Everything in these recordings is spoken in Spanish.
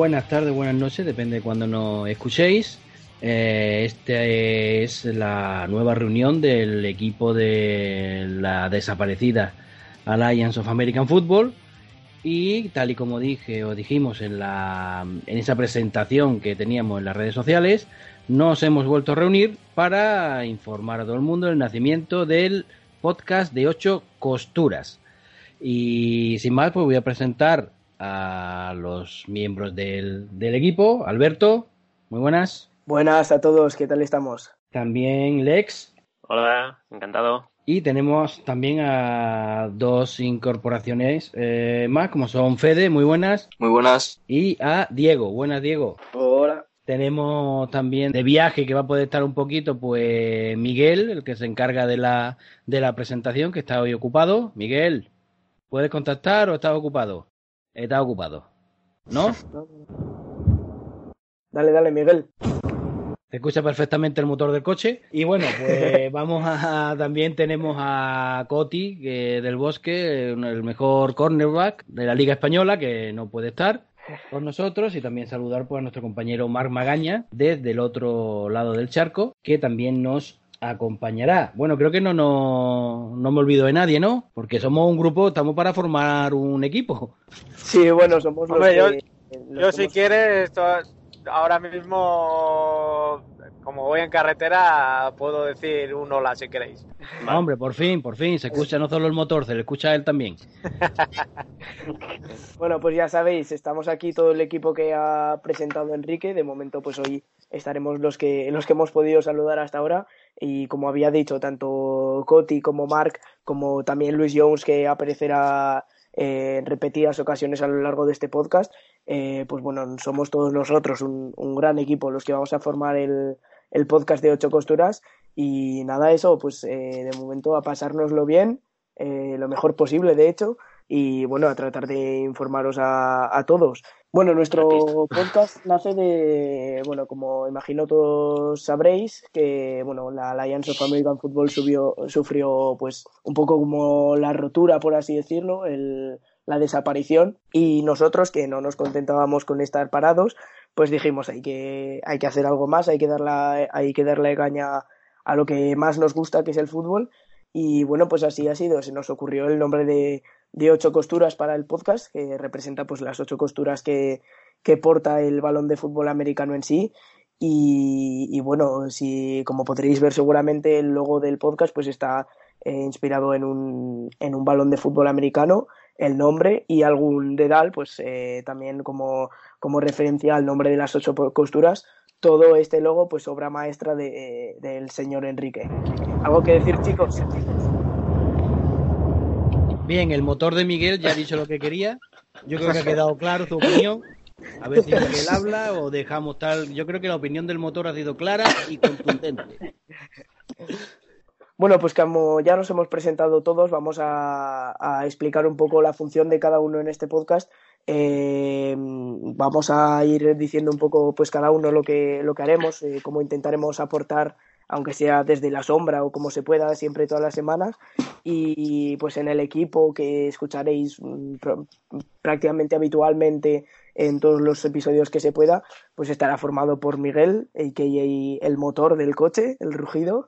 buenas tardes, buenas noches, depende de cuando nos escuchéis. Eh, esta es la nueva reunión del equipo de la desaparecida Alliance of American Football. Y tal y como dije o dijimos en, la, en esa presentación que teníamos en las redes sociales, nos hemos vuelto a reunir para informar a todo el mundo del nacimiento del podcast de ocho costuras. Y sin más, pues voy a presentar a los miembros del, del equipo. Alberto, muy buenas. Buenas a todos, ¿qué tal estamos? También Lex. Hola, encantado. Y tenemos también a dos incorporaciones eh, más, como son Fede, muy buenas. Muy buenas. Y a Diego, buenas Diego. Hola. Tenemos también de viaje que va a poder estar un poquito, pues Miguel, el que se encarga de la, de la presentación, que está hoy ocupado. Miguel, ¿puedes contactar o estás ocupado? Está ocupado. ¿No? Dale, dale, Miguel. Se escucha perfectamente el motor del coche. Y bueno, pues vamos a. También tenemos a Coti que, del Bosque, el mejor cornerback de la Liga Española, que no puede estar con nosotros. Y también saludar pues, a nuestro compañero Marc Magaña, desde el otro lado del charco, que también nos acompañará. Bueno, creo que no, no, no me olvido de nadie, ¿no? Porque somos un grupo, estamos para formar un equipo. Sí, bueno, somos los Hombre, yo, que- los yo si quieres, esto- ahora mismo, como voy en carretera, puedo decir un hola si queréis. Hombre, por fin, por fin, se escucha no solo el motor, se le escucha a él también. Bueno, pues ya sabéis, estamos aquí todo el equipo que ha presentado Enrique. De momento, pues hoy estaremos los que, los que hemos podido saludar hasta ahora. Y como había dicho, tanto Coti como Mark, como también Luis Jones, que aparecerá eh, en repetidas ocasiones a lo largo de este podcast, eh, pues bueno, somos todos nosotros un, un gran equipo los que vamos a formar el, el podcast de Ocho Costuras. Y nada, eso, pues eh, de momento a pasárnoslo bien, eh, lo mejor posible, de hecho y bueno, a tratar de informaros a, a todos. Bueno, nuestro podcast nace de, bueno, como imagino todos sabréis, que bueno, la Alliance of American Football subió, sufrió pues un poco como la rotura, por así decirlo, el, la desaparición, y nosotros que no nos contentábamos con estar parados, pues dijimos hay que, hay que hacer algo más, hay que darle, hay que darle caña a lo que más nos gusta, que es el fútbol, y bueno, pues así ha sido, se nos ocurrió el nombre de de ocho costuras para el podcast, que representa pues las ocho costuras que, que porta el balón de fútbol americano en sí. Y, bueno, si como podréis ver seguramente el logo del podcast pues está eh, inspirado en un, en un balón de fútbol americano, el nombre y algún dedal, pues eh, también como, como referencia al nombre de las ocho costuras. Todo este logo, pues obra maestra de, del señor Enrique. ¿Algo que decir, chicos? Bien, el motor de Miguel ya ha dicho lo que quería. Yo creo que ha quedado claro su opinión. A ver si Miguel habla o dejamos tal. Yo creo que la opinión del motor ha sido clara y contundente. Bueno, pues como ya nos hemos presentado todos, vamos a, explicar un poco la función de cada uno en este podcast. Eh, vamos a ir diciendo un poco, pues cada uno lo que, lo que haremos, eh, cómo intentaremos aportar, aunque sea desde la sombra o como se pueda, siempre todas las semanas. Y pues en el equipo que escucharéis mm, pr- prácticamente habitualmente en todos los episodios que se pueda, pues estará formado por Miguel, a.k.a. el motor del coche, el rugido.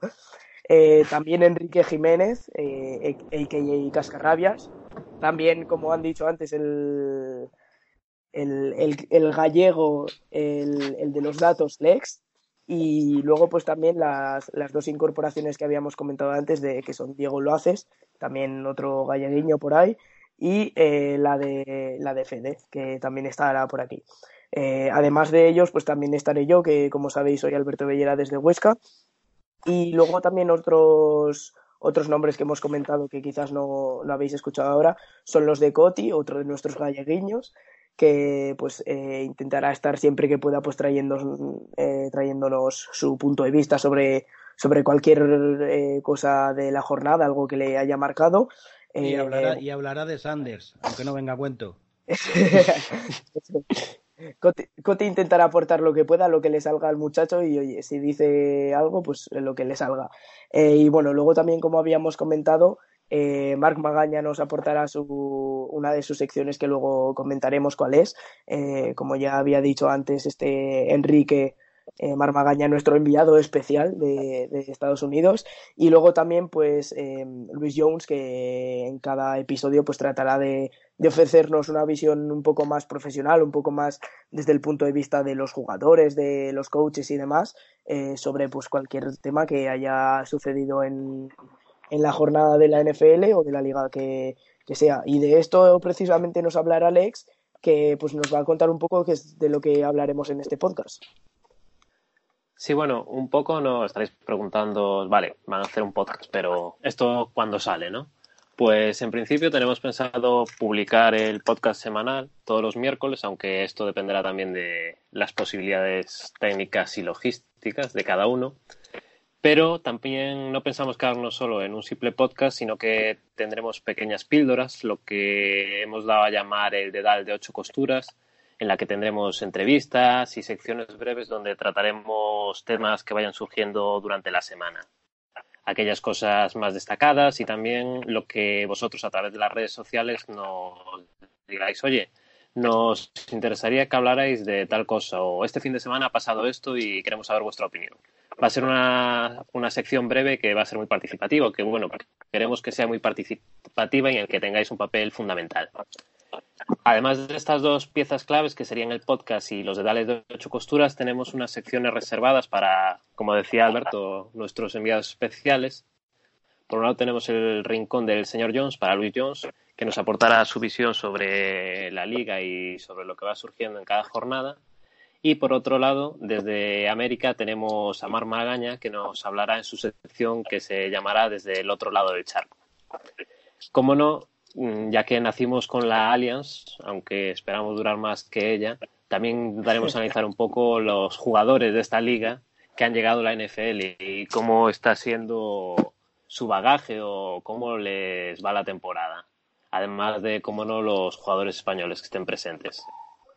Eh, también Enrique Jiménez, eh. Cascarrabias. También, como han dicho antes, el, el, el, el gallego, el, de los datos, Lex. Y luego, pues también las, las, dos incorporaciones que habíamos comentado antes, de que son Diego Loaces, también otro galleguiño por ahí, y eh, la, de, la de Fede, que también estará por aquí. Eh, además de ellos, pues también estaré yo, que como sabéis soy Alberto Bellera desde Huesca. Y luego también otros, otros nombres que hemos comentado que quizás no, no habéis escuchado ahora son los de Coti, otro de nuestros galleguiños, que pues eh, intentará estar siempre que pueda pues trayéndonos, eh, trayéndonos su punto de vista sobre, sobre cualquier eh, cosa de la jornada, algo que le haya marcado. Y hablará, y, hablará, de Sanders, aunque no venga a cuento. Coti, intentará aportar lo que pueda, lo que le salga al muchacho y oye, si dice algo, pues lo que le salga. Eh, y bueno, luego también, como habíamos comentado, eh, Marc Magaña nos aportará su, una de sus secciones que luego comentaremos cuál es. Eh, como ya había dicho antes, este Enrique eh, Marmagaña, nuestro enviado especial de, Estados Unidos. Y luego también, pues, eh, Luis Jones, que en cada episodio pues tratará de, ofrecernos una visión un poco más profesional, un poco más desde el punto de vista de los jugadores, de los coaches y demás, eh, sobre pues cualquier tema que haya sucedido en, en la jornada de la NFL o de la liga que, que sea. Y de esto precisamente nos hablará Alex, que pues nos va a contar un poco de lo que hablaremos en este podcast. Sí, bueno, un poco nos estaréis preguntando, vale, van a hacer un podcast, pero ¿esto cuándo sale, no? Pues en principio tenemos pensado publicar el podcast semanal todos los miércoles, aunque esto dependerá también de las posibilidades técnicas y logísticas de cada uno. Pero también no pensamos quedarnos solo en un simple podcast, sino que tendremos pequeñas píldoras, lo que hemos dado a llamar el dedal de ocho costuras, en la que tendremos entrevistas y secciones breves donde trataremos temas que vayan surgiendo durante la semana. Aquellas cosas más destacadas y también lo que vosotros a través de las redes sociales nos digáis, oye, nos interesaría que hablarais de tal cosa o este fin de semana ha pasado esto y queremos saber vuestra opinión. Va a ser una, una sección breve que va a ser muy participativa, que bueno, queremos que sea muy participativa y en que tengáis un papel fundamental. Además de estas dos piezas claves, que serían el podcast y los dedales de ocho costuras, tenemos unas secciones reservadas para, como decía Alberto, nuestros enviados especiales. Por un lado tenemos el rincón del señor Jones para Luis Jones, que nos aportará su visión sobre la liga y sobre lo que va surgiendo en cada jornada. Y por otro lado, desde América tenemos a Mar Magaña, que nos hablará en su sección que se llamará Desde el otro lado del charco. Como no, Mm, ya que nacimos con la Alliance, aunque esperamos durar más que ella, también daremos a analizar un poco los jugadores de esta liga que han llegado a la NFL y cómo está siendo su bagaje o cómo les va la temporada. Además de, cómo no, los jugadores españoles que estén presentes.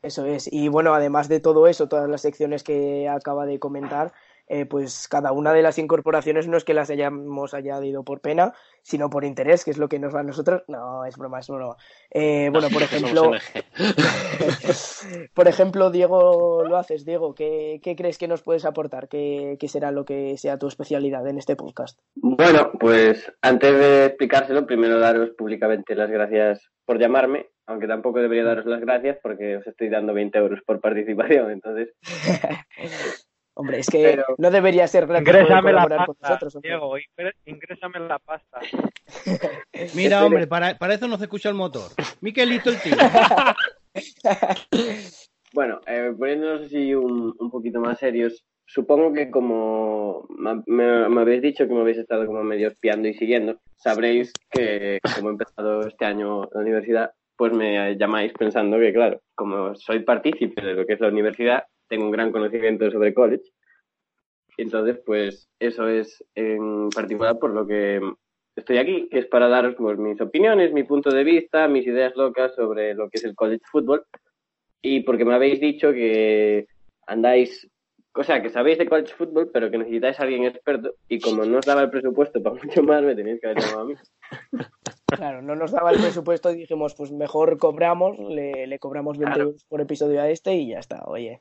Eso es. Y bueno, además de todo eso, todas las secciones que acaba de comentar, eh, pues cada una de las incorporaciones no es que las hayamos añadido por pena, sino por interés, que es lo que nos va a nosotros. No, es broma, es broma. Eh, bueno, por ejemplo, por ejemplo, Diego, lo haces, Diego, ¿qué, crees que nos puedes aportar? ¿Qué, será lo que sea tu especialidad en este podcast? Bueno, pues antes de explicárselo, primero daros públicamente las gracias por llamarme, aunque tampoco debería daros las gracias porque os estoy dando 20 euros por participación, entonces... Hombre, es que no debería ser gratis Ingrésame la pasta, con nosotros. Diego, ingrésame la pasta. Mira, hombre, para, para, eso no se escucha el motor. Miquelito el tío. bueno, eh, poniéndonos así un, un, poquito más serios, supongo que como me, me, habéis dicho que me habéis estado como medio espiando y siguiendo, sabréis que como he empezado este año la universidad, pues me llamáis pensando que, claro, como soy partícipe de lo que es la universidad, tengo un gran conocimiento sobre college. Entonces, pues eso es en particular por lo que estoy aquí, que es para daros pues, mis opiniones, mi punto de vista, mis ideas locas sobre lo que es el college football. Y porque me habéis dicho que andáis, o sea, que sabéis de college football, pero que necesitáis a alguien experto. Y como no os daba el presupuesto para mucho más, me tenéis que haber llamado a mí. Claro, no nos daba el presupuesto y dijimos, pues mejor cobramos, le, le cobramos 20 euros por episodio a este y ya está, oye.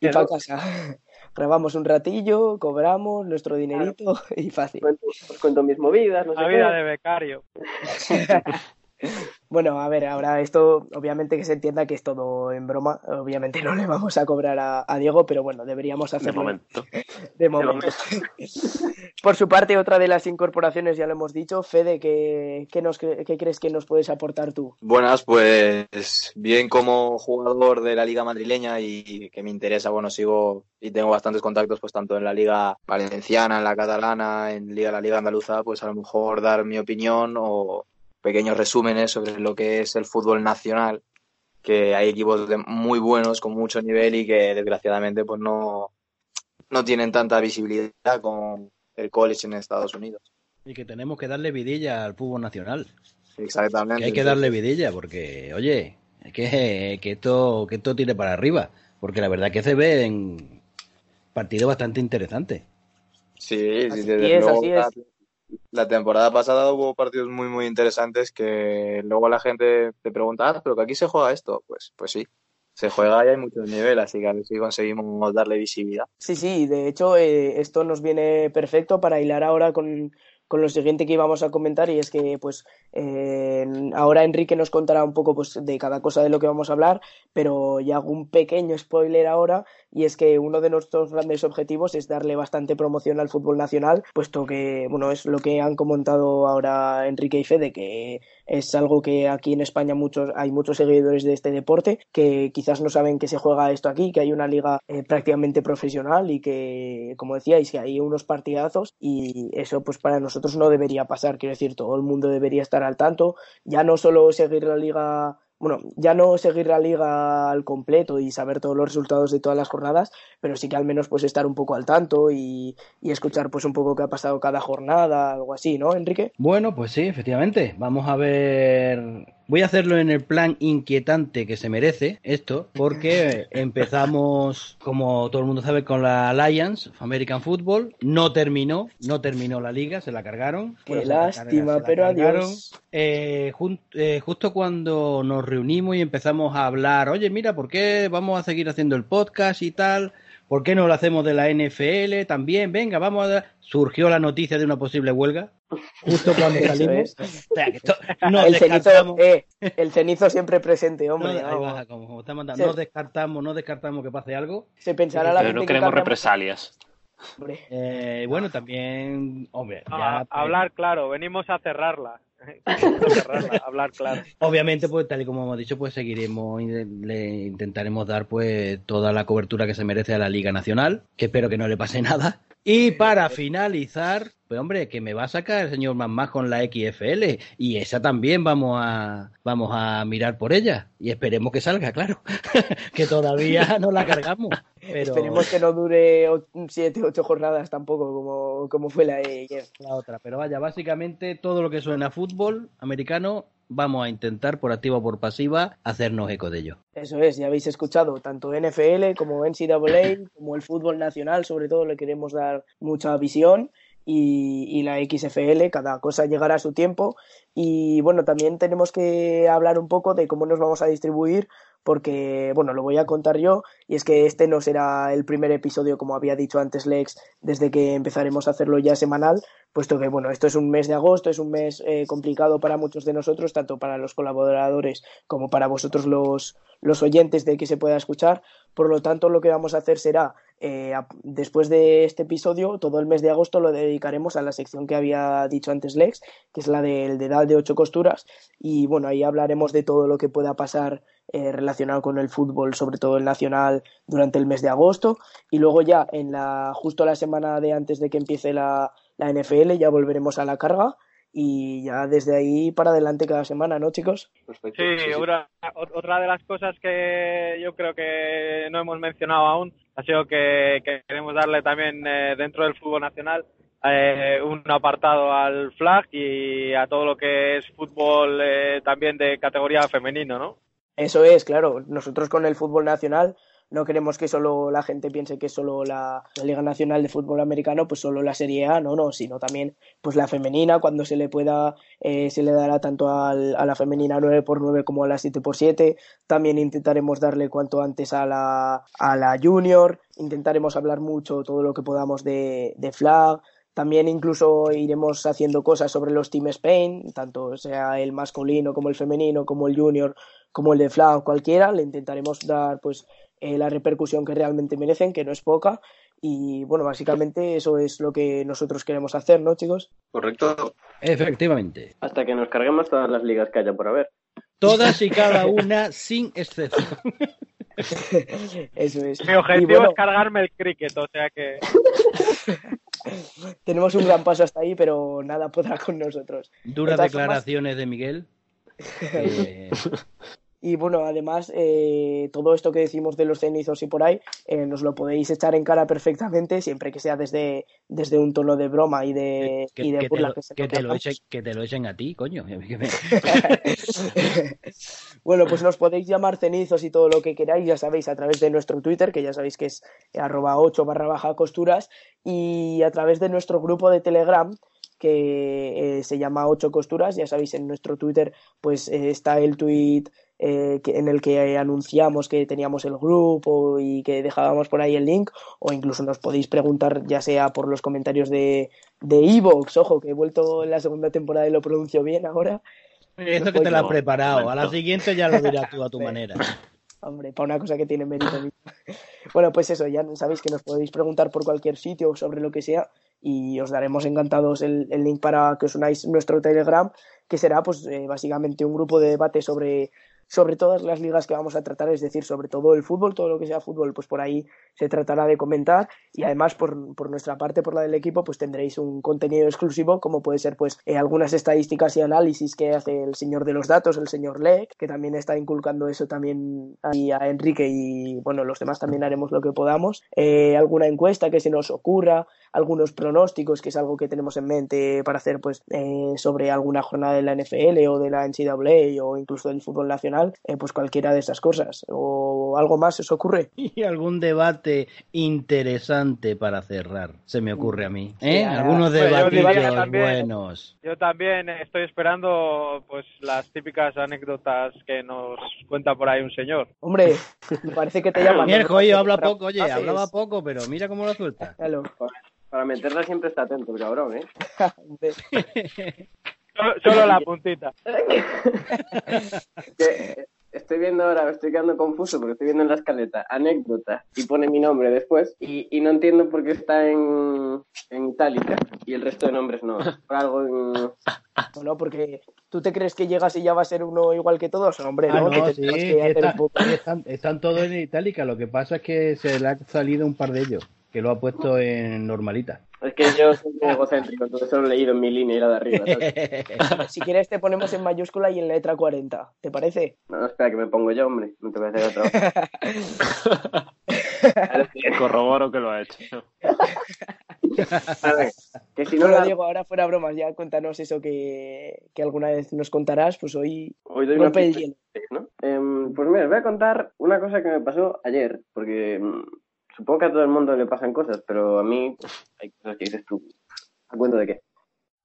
y, para casa. Grabamos un ratillo, cobramos nuestro dinerito y fácil. Os cuento mis movidas, no La vida de becario. Bueno, a ver, ahora esto obviamente que se entienda que es todo en broma. Obviamente no le vamos a cobrar a, Diego, pero bueno, deberíamos hacerlo. De momento. De momento. Por su parte, otra de las incorporaciones, ya lo hemos dicho. Fede, ¿qué, nos, ¿qué crees que nos puedes aportar tú? Buenas, pues bien como jugador de la Liga Madrileña y que me interesa, bueno, sigo y tengo bastantes contactos, pues tanto en la Liga Valenciana, en la Catalana, en Liga, la Liga Andaluza, pues a lo mejor dar mi opinión o pequeños resúmenes sobre lo que es el fútbol nacional, que hay equipos muy buenos con mucho nivel y que desgraciadamente pues no, no tienen tanta visibilidad como el college en Estados Unidos. Y que tenemos que darle vidilla al fútbol nacional. Exactamente. Que hay que darle vidilla porque, oye, que, que, esto, que esto tire para arriba. Porque la verdad que se ve en partidos bastante interesantes. Sí, sí, desde luego la temporada pasada hubo partidos muy, muy interesantes que luego la gente te pregunta, ah, pero que aquí se juega esto. Pues, pues sí, se juega y hay muchos niveles, así que a ver si conseguimos darle visibilidad. Sí, sí, de hecho eh, esto nos viene perfecto para hilar ahora con, con lo siguiente que íbamos a comentar y es que pues eh, ahora Enrique nos contará un poco pues, de cada cosa de lo que vamos a hablar, pero ya hago un pequeño spoiler ahora y es que uno de nuestros grandes objetivos es darle bastante promoción al fútbol nacional, puesto que bueno es lo que han comentado ahora Enrique y Fede, que es algo que aquí en España muchos hay muchos seguidores de este deporte que quizás no saben que se juega esto aquí, que hay una liga eh, prácticamente profesional y que como decíais que hay unos partidazos y eso pues para nosotros no debería pasar, quiero decir todo el mundo debería estar al tanto, ya no solo seguir la liga bueno, ya no seguir la liga al completo y saber todos los resultados de todas las jornadas, pero sí que al menos pues estar un poco al tanto y, y, escuchar pues un poco qué ha pasado cada jornada, algo así, ¿no, Enrique? Bueno, pues sí, efectivamente. Vamos a ver Voy a hacerlo en el plan inquietante que se merece esto, porque empezamos, como todo el mundo sabe, con la Alliance American Football. No terminó, no terminó la liga, se la cargaron. Qué lástima, pero adiós. Eh, eh, justo cuando nos reunimos y empezamos a hablar, oye, mira, ¿por qué vamos a seguir haciendo el podcast y tal? ¿Por qué no lo hacemos de la NFL también? Venga, vamos a... Surgió la noticia de una posible huelga. Justo cuando salimos. el, cenizo, eh, el, cenizo, siempre presente, hombre. No, como, no descartamos, no descartamos que pase algo. Se pensará la Pero no queremos represalias. Eh, bueno, también, hombre, ya, hablar claro, venimos a cerrarla. Hablar claro. Obviamente, pues tal y como hemos dicho, pues seguiremos, le intentaremos dar pues toda la cobertura que se merece a la Liga Nacional, que espero que no le pase nada. Y para finalizar, pues hombre, que me va a sacar el señor más con la XFL y esa también vamos a vamos a mirar por ella y esperemos que salga, claro, que todavía no la cargamos. Esperemos que no dure 7, 8 jornadas tampoco como, como fue la, la otra. Pero vaya, básicamente todo lo que suena a fútbol americano vamos a intentar por activa o por pasiva hacernos eco de ello. Eso es, ya habéis escuchado, tanto NFL como NCAA, como el fútbol nacional, sobre todo le queremos dar mucha visión. Y, y, la XFL, cada cosa llegará a su tiempo. Y bueno, también tenemos que hablar un poco de cómo nos vamos a distribuir porque, bueno, lo voy a contar yo, y es que este no será el primer episodio, como había dicho antes Lex, desde que empezaremos a hacerlo ya semanal, puesto que, bueno, esto es un mes de agosto, es un mes eh, complicado para muchos de nosotros, tanto para los colaboradores como para vosotros los, los oyentes de que se pueda escuchar. Por lo tanto, lo que vamos a hacer será, eh, después de este episodio, todo el mes de agosto lo dedicaremos a la sección que había dicho antes Lex, que es la del dedal de ocho costuras. Y bueno, ahí hablaremos de todo lo que pueda pasar eh, relacionado con el fútbol, sobre todo el nacional, durante el mes de agosto. Y luego ya, en la, justo la semana de antes de que empiece la, la NFL, ya volveremos a la carga y ya desde ahí para adelante cada semana, ¿no, chicos? Sí, otra de las cosas que yo creo que no hemos mencionado aún ha sido que, queremos darle también eh, dentro del fútbol nacional eh, un apartado al flag y a todo lo que es fútbol eh, también de categoría femenino, ¿no? Eso es, claro. Nosotros con el fútbol nacional no queremos que solo la gente piense que solo la, Liga Nacional de Fútbol Americano, pues solo la Serie A, no, no, sino también pues la femenina, cuando se le pueda, eh, se le dará tanto a la femenina 9x9 como a la 7x7, también intentaremos darle cuanto antes a la, a la junior, intentaremos hablar mucho todo lo que podamos de, de flag, también incluso iremos haciendo cosas sobre los Team Spain, tanto sea el masculino como el femenino, como el junior, como el de flag, cualquiera, le intentaremos dar pues eh, la repercusión que realmente merecen, que no es poca. Y bueno, básicamente eso es lo que nosotros queremos hacer, ¿no, chicos? Correcto. Efectivamente. Hasta que nos carguemos todas las ligas que haya por haber. Todas y cada una sin excepción. Eso es. Mi objetivo es cargarme el cricket, o sea que. Tenemos un gran paso hasta ahí, pero nada podrá con nosotros. Duras declaraciones de Miguel. Eh, y bueno, además, eh, todo esto que decimos de los cenizos y por ahí, eh, nos lo podéis echar en cara perfectamente, siempre que sea desde, desde un tono de broma y de, que, y de burla. Que, te lo, echen, que te lo echen a ti, coño. Bueno, pues nos podéis llamar cenizos y todo lo que queráis, ya sabéis, a través de nuestro Twitter, que ya sabéis que es arroba 8 barra baja costuras, y a través de nuestro grupo de Telegram, que eh, se llama Ocho Costuras. Ya sabéis, en nuestro Twitter pues eh, está el tweet eh, en el que anunciamos que teníamos el grupo y que dejábamos por ahí el link, o incluso nos podéis preguntar ya sea por los comentarios de de Evox, ojo, que he vuelto en la segunda temporada y lo pronuncio bien ahora. Eso que te lo has preparado, a la siguiente ya lo dirás tú a tu manera. Hombre, para una cosa que tiene mérito. bueno, pues eso, ya sabéis que nos podéis preguntar por cualquier sitio sobre lo que sea y os daremos encantados el, link para que os unáis nuestro Telegram, que será pues eh, básicamente un grupo de debate sobre sobre todas las ligas que vamos a tratar, es decir, sobre todo el fútbol, todo lo que sea fútbol, pues por ahí se tratará de comentar. Y además por, por nuestra parte, por la del equipo, pues tendréis un contenido exclusivo como puede ser pues eh, algunas estadísticas y análisis que hace el señor de los datos, el señor Leck, que también está inculcando eso también ahí a Enrique y bueno, los demás también haremos lo que podamos, eh, alguna encuesta que se nos ocurra, algunos pronósticos, que es algo que tenemos en mente para hacer pues eh, sobre alguna jornada de la NFL o de la NCAA o incluso del fútbol nacional, eh, pues cualquiera de esas cosas. ¿O algo más os ocurre? Y algún debate interesante para cerrar, se me ocurre a mí. ¿Eh? Algunos debates buenos. Yo también estoy esperando pues las típicas anécdotas que nos cuenta por ahí un señor. Hombre, me parece que te llaman. Mierda, oye, habla poco, oye, hablaba poco, pero mira cómo lo suelta. Para meterla siempre está atento, cabrón, ¿eh? solo, la puntita. estoy viendo ahora, estoy quedando confuso porque estoy viendo en la escaleta anécdota y pone mi nombre después y, y no entiendo por qué está en, en itálica y el resto de nombres no. Por algo en... No, porque tú te crees que llegas y ya va a ser uno igual que todos, hombre, ah, ¿no? sí, están, están todos en itálica, lo que pasa es que se le ha salido un par de ellos que lo ha puesto en normalita. Es que yo soy egocéntrico, entonces solo he leído en mi línea y la de arriba. si quieres te ponemos en mayúscula y en letra 40, ¿te parece? No, espera, que me pongo yo, hombre. No te voy a hacer otro. Corroboro que lo ha hecho. A ver, que si no lo digo ahora fuera bromas, ya cuéntanos eso que, que alguna vez nos contarás, pues hoy, hoy doy rompe el hielo. ¿no? Eh, pues mira, os voy a contar una cosa que me pasó ayer, porque mm, supongo que a todo el mundo le pasan cosas, pero a mí hay cosas que dices tú. ¿A cuento de qué?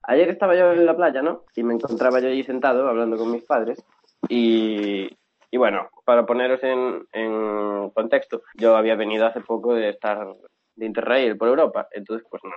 Ayer estaba yo en la playa, ¿no? Y me encontraba yo allí sentado hablando con mis padres. Y, y bueno, para poneros en, en, contexto, yo había venido hace poco de estar de Interrail por Europa. Entonces, pues no,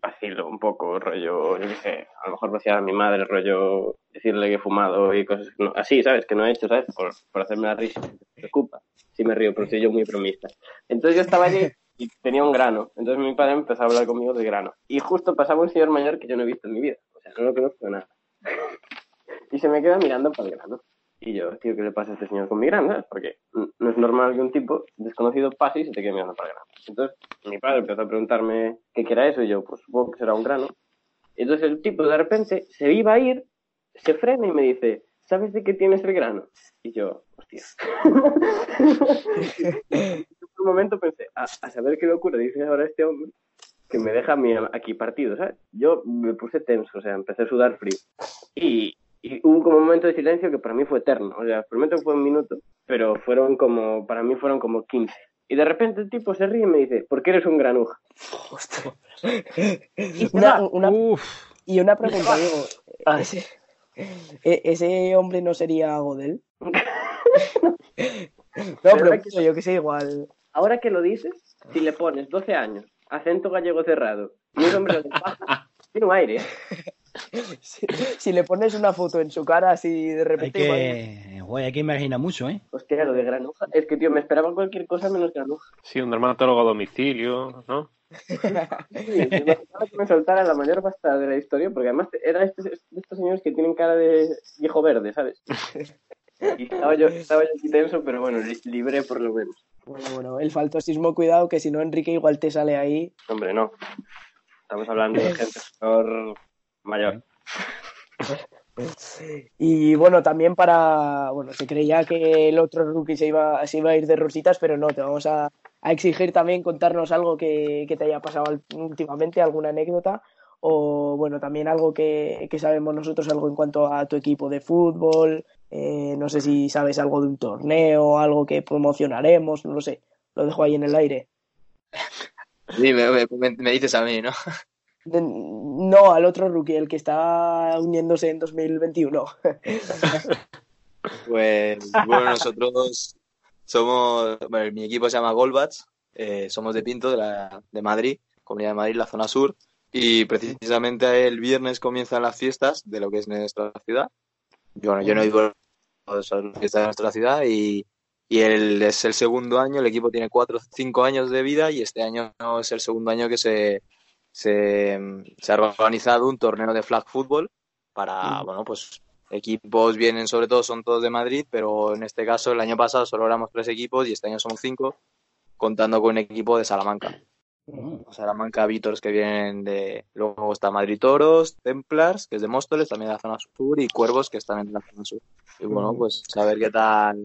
vacilo un poco, rollo, yo qué sé, a lo mejor vaciar a mi madre, rollo, decirle que he fumado y cosas así, ¿sabes? Que no he hecho, ¿sabes? Por, por hacerme la risa, me preocupa. Sí me río, pero soy yo muy bromista. Entonces yo estaba allí y tenía un grano. Entonces mi padre empezó a hablar conmigo de grano. Y justo pasaba un señor mayor que yo no he visto en mi vida. O sea, no lo conozco nada. y se me queda mirando para el grano. Y yo, tío, ¿qué le pasa a este señor con mi grano? Porque no es normal que un tipo desconocido pase y se te quede mirando para el grano. Entonces mi padre empezó a preguntarme qué era eso y yo, pues supongo que será un grano. Entonces el tipo de repente se iba a ir, se frena y me dice, ¿sabes de qué tienes el grano? Y yo, hostia. Un momento pensé, a, saber qué locura dice ahora este hombre que me deja a aquí partido, ¿sabes? Yo me puse tenso, o sea, empecé a sudar frío. Y, y hubo como un momento de silencio que para mí fue eterno. O sea, prometo que fue un minuto, pero fueron como, para mí fueron como 15. Y de repente el tipo se ríe y me dice, ¿por qué eres un granuja? una, una, y una pregunta, Diego. Ese, e, ¿Ese hombre no sería Godel? no, pero yo que sé, igual. Ahora que lo dices, si le pones 12 años, acento gallego cerrado y un hombre de paja, tiene un aire. si, le pones una foto en su cara así de repente. Hay que, hay que imaginar mucho, ¿eh? Hostia, lo de granuja. Es que, tío, me esperaba cualquier cosa menos granuja. Sí, un dermatólogo a domicilio, ¿no? sí, me que me soltara la mayor pasta de la historia, porque además eran estos, estos señores que tienen cara de viejo verde, ¿sabes? Y estaba yo, estaba yo aquí tenso, pero bueno, libré por lo menos. Bueno, bueno, el faltosismo, cuidado, que si no, Enrique igual te sale ahí. Hombre, no. Estamos hablando de gente mayor. Y bueno, también para. Bueno, se creía que el otro rookie se iba, se iba a ir de rositas, pero no, te vamos a, exigir también contarnos algo que, te haya pasado últimamente, alguna anécdota, o bueno, también algo que, sabemos nosotros, algo en cuanto a tu equipo de fútbol, eh, no sé si sabes algo de un torneo, algo que promocionaremos, no lo sé, lo dejo ahí en el aire. Sí, me dices a mí, ¿no? No, al otro rookie, el que está uniéndose en 2021. pues bueno, nosotros somos, mi equipo se llama Golbats, eh, somos de Pinto, de, Madrid, Comunidad de Madrid, la zona sur, y precisamente el viernes comienzan las fiestas de lo que es nuestra ciudad. Bueno, yo no a las fiestas de nuestra ciudad y, y es el segundo año, el equipo tiene cuatro cinco años de vida y este año es el segundo año que se, se, se ha organizado un torneo de flag football para, bueno, pues equipos vienen sobre todo, son todos de Madrid, pero en este caso el año pasado solo éramos tres equipos y este año somos cinco, contando con un equipo de Salamanca. Salamanca Vítors que vienen de. Luego está Madrid Toros, Templars, que es de Móstoles, también de la zona sur, y Cuervos, que están en la zona sur. Y bueno, pues a ver qué tal.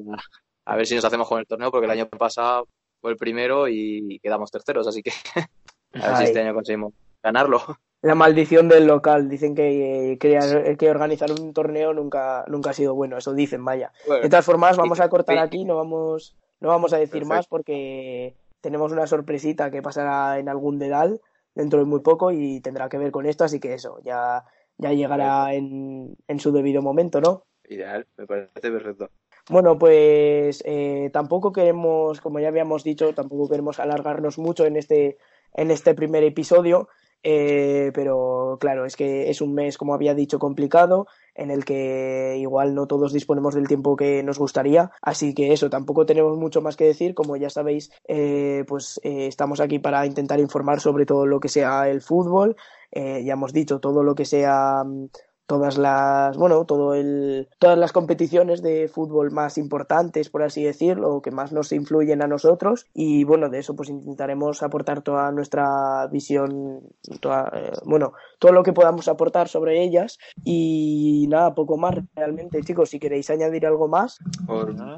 A ver si nos hacemos con el torneo, porque el año pasado fue el primero y quedamos terceros, así que a ver si este año conseguimos ganarlo. La maldición del local. Dicen que, que, organizar un torneo nunca, nunca ha sido bueno. Eso dicen, vaya. de todas formas, vamos a cortar aquí, no vamos, no vamos a decir más porque tenemos una sorpresita que pasará en algún dedal dentro de muy poco y tendrá que ver con esto, así que eso, ya, ya llegará en, en su debido momento, ¿no? Ideal, me parece perfecto. Bueno, pues eh, tampoco queremos, como ya habíamos dicho, tampoco queremos alargarnos mucho en este, en este primer episodio. Eh, pero claro, es que es un mes, como había dicho, complicado, en el que igual no todos disponemos del tiempo que nos gustaría. Así que eso, tampoco tenemos mucho más que decir. Como ya sabéis, eh, pues eh, estamos aquí para intentar informar sobre todo lo que sea el fútbol. ya hemos dicho todo lo que sea mm, todas las bueno todo el todas las competiciones de fútbol más importantes por así decirlo que más nos influyen a nosotros. Y bueno de eso pues intentaremos aportar toda nuestra visión eh, bueno todo lo que podamos aportar sobre ellas. Y nada poco más realmente chicos si queréis añadir algo más.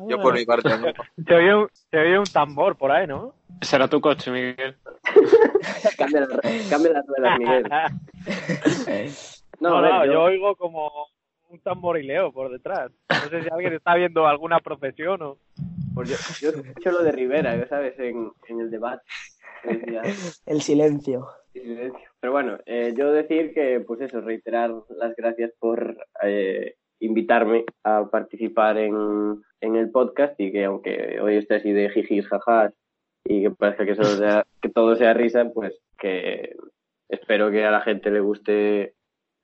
Yo por mi parte te oye, un tambor por ahí no será tu coche Miguel. Cambia, la, cambia las ruedas Miguel No, no, yo... oigo como un tamborileo por detrás. No sé si alguien está viendo alguna profesión o... Pues yo, yo escucho lo de Rivera, ¿sabes? En, en el debate. El silencio. El silencio. Pero bueno, eh, yo decir que, pues eso, reiterar las gracias por eh, invitarme a participar en, en el podcast y que aunque hoy esté así de jijis, jajas y que parezca que, sea, que todo sea risa, pues que espero que a la gente le guste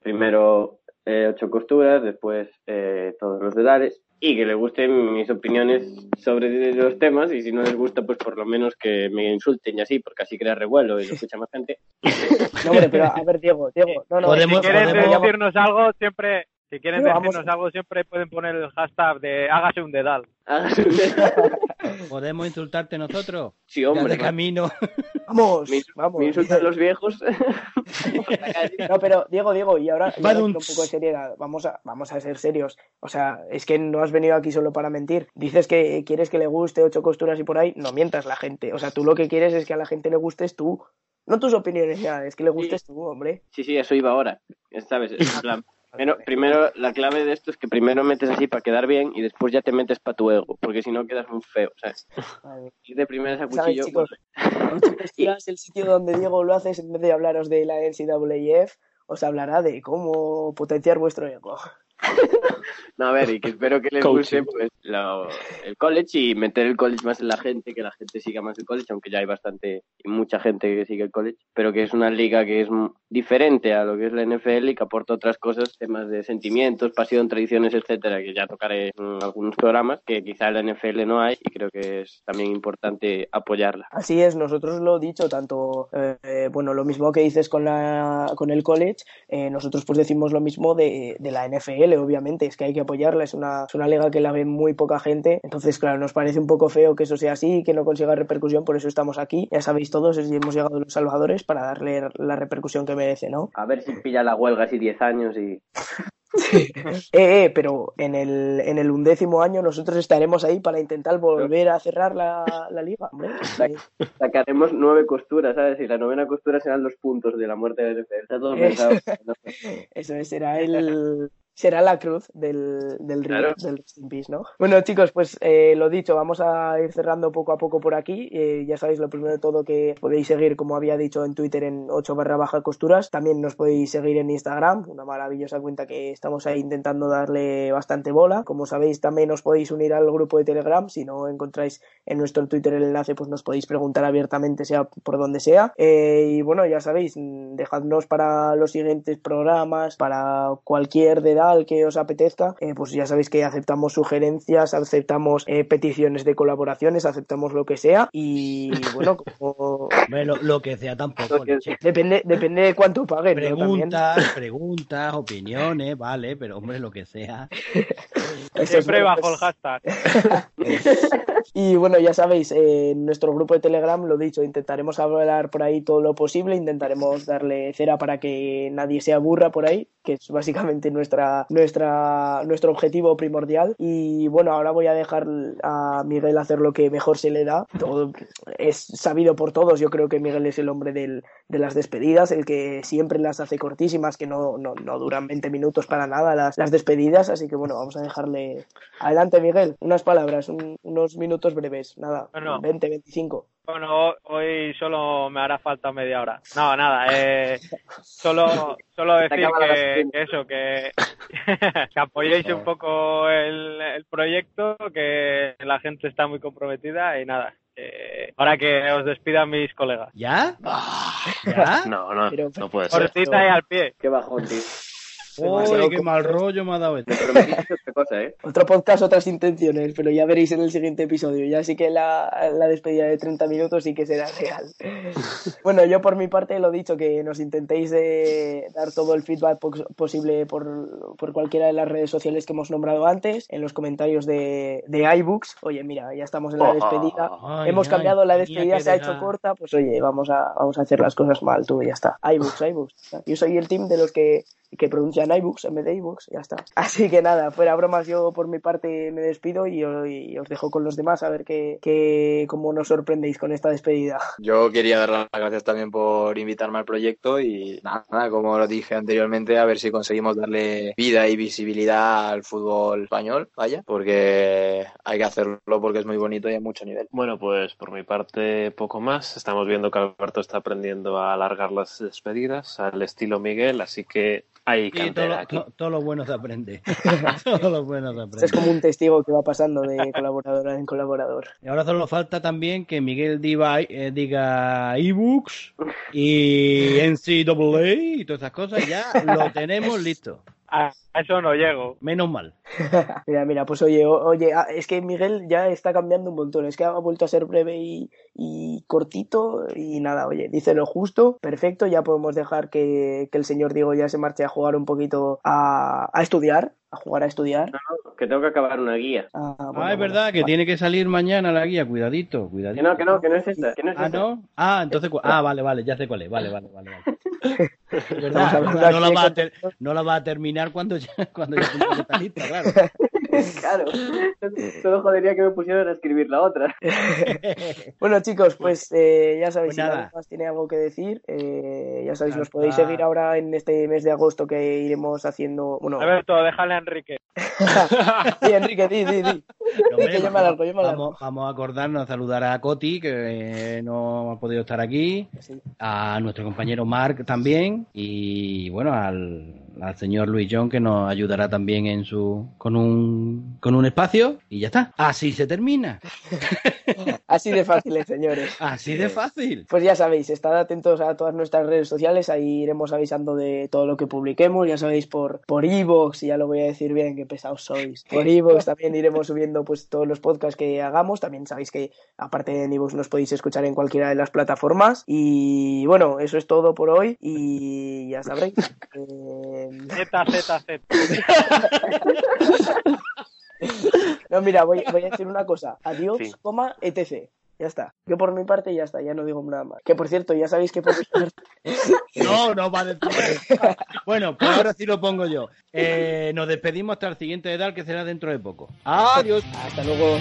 primero eh, ocho costuras, después eh, todos los dedales y que le gusten mis opiniones sobre los temas y si no les gusta pues por lo menos que me insulten y así porque así crea revuelo y lo escucha más gente. No, hombre, pero a ver Diego, Diego, no, no, si quieres decirnos algo siempre si quieren decirnos algo, siempre pueden poner el hashtag de hágase un dedal. ¿Podemos insultarte nosotros? Sí, hombre. de camino. Vamos, vamos. Me insultan los viejos. no, pero Diego, Diego, y ahora, un poco de seriedad. Vamos a, vamos a ser serios. O sea, es que no has venido aquí solo para mentir. Dices que quieres que le guste ocho costuras y por ahí. No mientas la gente. O sea, tú lo que quieres es que a la gente le gustes tú. No tus opiniones ya, es que le gustes tú, hombre. Sí, sí, eso iba ahora. ¿Sabes? En plan, Primero, primero, la clave de esto es que primero metes así para quedar bien y después ya te metes para tu ego, porque si no quedas muy feo, ¿sabes? Y de primeras a cuchillo. Chicos, el sitio donde Diego lo haces, en vez de hablaros de la NCAAF, os hablará de cómo potenciar vuestro ego. No, a ver, y que espero que les guste pues, el college y meter el college más en la gente, que la gente siga más el college, aunque ya hay bastante, y mucha gente que sigue el college, pero que es una liga que es diferente a lo que es la NFL y que aporta otras cosas, temas de sentimientos, pasión, tradiciones, etcétera, que ya tocaré en algunos programas que quizá en la NFL no hay y creo que es también importante apoyarla. Así es, nosotros lo dicho, tanto, eh, bueno, lo mismo que dices con, la, con el college, eh, nosotros pues decimos lo mismo de, de la NFL obviamente, es que hay que apoyarla, es una, es una liga que la ve muy poca gente, entonces claro, nos parece un poco feo que eso sea así, que no consiga repercusión, por eso estamos aquí, ya sabéis todos, y hemos llegado los salvadores para darle la repercusión que merece, ¿no? A ver si pilla la huelga así 10 años y... eh, eh, pero en el, en el undécimo año nosotros estaremos ahí para intentar volver a cerrar la, la liga. Hombre. Sacaremos nueve costuras, ¿sabes? Y la novena costura serán los puntos de la muerte del NFL. Está todo pensado. Eso será el, será la cruz del, del, Claro. del Peace, ¿no? Bueno, chicos, pues eh, lo dicho, vamos a ir cerrando poco a poco por aquí. Eh, ya sabéis, lo primero de todo que podéis seguir, como había dicho en Twitter, en 8 barra baja costuras. También nos podéis seguir en Instagram, una maravillosa cuenta que estamos ahí intentando darle bastante bola. Como sabéis, también os podéis unir al grupo de Telegram. Si no encontráis en nuestro Twitter el enlace, pues nos podéis preguntar abiertamente, sea por donde sea. Eh, y bueno, ya sabéis, dejadnos para los siguientes programas, para cualquier que os apetezca. Eh, pues ya sabéis que aceptamos sugerencias, aceptamos eh, peticiones de colaboraciones, aceptamos lo que sea. Y bueno, como lo, que sea tampoco. Que- depende, depende de cuánto paguen. Preguntas, preguntas, opiniones, vale, pero hombre, lo que sea. Siempre bajo el hashtag. Y bueno, ya sabéis, en nuestro grupo de Telegram, lo dicho, intentaremos hablar por ahí todo lo posible, intentaremos darle cera para que nadie se aburra por ahí, que es básicamente nuestra, nuestra, nuestro objetivo primordial. Y bueno, ahora voy a dejar a Miguel hacer lo que mejor se le da. Todo es sabido por todos, yo creo que Miguel es el hombre del, de las despedidas, el que siempre las hace cortísimas, que no, no, no duran 20 minutos para nada las, las despedidas, así que bueno, vamos a dejarle... Adelante, Miguel, unas palabras, un- unos minutos breves, nada, Bueno. 20, 25. Bueno, hoy solo me hará falta media hora. No, nada, eh, solo, solo decir que eso, que, que apoyéis un poco el, el proyecto, que la gente está muy comprometida y nada, ahora que os despidan mis colegas. ¿Ya? ¿Ya? No, no, Pero- no puede ser. Cortita y al pie. Qué bajón, tío. Uy, qué mal rollo me ha dado esto. Me otra cosa, ¿eh? Otro podcast, otras intenciones, pero ya veréis en el siguiente episodio. Ya sí que la, la despedida de 30 minutos sí que será real. Bueno, yo por mi parte lo dicho, que nos intentéis de dar todo el feedback pos- posible por, por cualquiera de las redes sociales que hemos nombrado antes, en los comentarios de, de iBooks. Oye, mira, ya estamos en la despedida. Ay, hemos ay, cambiado, la despedida se ha hecho corta, pues oye, vamos a, vamos a hacer las cosas mal, tú, ya está. iBooks, iBooks. Yo soy el team de los que, que pronuncian iBooks en vez de iBooks, ya está. Así que nada, fuera bromas, yo por mi parte me despido y, y os dejo con los demás a ver qué, qué, cómo nos sorprendéis con esta despedida. Yo quería dar las gracias también por invitarme al proyecto y nada, como lo dije anteriormente, a ver si conseguimos darle vida y visibilidad al fútbol español, vaya, porque hay que hacerlo porque es muy bonito y hay mucho nivel. Bueno, pues por mi parte poco más. Estamos viendo que Alberto está aprendiendo a alargar las despedidas al estilo Miguel, así que hay Y todo, aquí. to- todo lo bueno se aprende. todo lo bueno se aprende. Es como un testigo que va pasando de colaborador en colaborador. Y ahora solo falta también que Miguel diga, eh, diga ebooks y NCAA y todas esas cosas. y Ya lo tenemos listo. A eso no llego. Menos mal. Mira, mira, pues oye, o- oye, ah, es que Miguel ya está cambiando un montón, es que ha vuelto a ser breve y, y cortito y nada, oye, dice lo justo, perfecto, ya podemos dejar que, que el señor Diego ya se marche a jugar un poquito a, a estudiar, a jugar a estudiar. Que tengo que acabar una guía. Ah, bueno, Ah, es bueno. verdad que tiene que salir mañana la guía. Cuidadito, Que cuidadito. no, que no, que no es esta. Que no es Ah, esta. ¿no? Ah, entonces... Ah, vale, vale, ya sé cuál es. Vale, vale, vale. vale. Verdad, no, la va a de ter- no la va a terminar cuando ya, cuando ya estar lista, claro. Claro. Todo jodería que me pusieron a escribir la otra. Bueno, chicos, pues eh, ya sabéis, Pues si nada. nadie más tiene algo que decir, eh, ya sabéis, nos podéis está. seguir ahora en este mes de agosto que iremos haciendo, bueno, Alberto, déjale a Enrique. sí, Enrique, di, di, di. No, hombre, que yo me alargo, yo me alargo. vamos, vamos a acordarnos a saludar a Coti, que eh, no ha podido estar aquí, Sí. a nuestro compañero Mark también, y bueno, al, al señor Luis John, que nos ayudará también en su con un, con un espacio, y ya está. Así se termina. Así de fáciles, señores. Así de fácil. Pues ya sabéis, estad atentos a todas nuestras redes sociales, ahí iremos avisando de todo lo que publiquemos, ya sabéis por por iVoox, y ya lo voy a decir bien, que pesados sois. Por iVoox también iremos subiendo pues todos los podcasts que hagamos, también sabéis que aparte de en iVoox nos podéis escuchar en cualquiera de las plataformas y bueno, eso es todo por hoy y ya sabréis. Eh, Z, Z, Z. No, mira, voy, voy a decir una cosa. Adiós, Sí. coma, etc. Ya está. Yo por mi parte ya está, ya no digo nada más. Que por cierto, ya sabéis que por mi parte... No, no va a decir. Bueno, pues ahora sí lo pongo yo. Eh, nos despedimos hasta el siguiente edad, que será dentro de poco. Adiós. Hasta luego.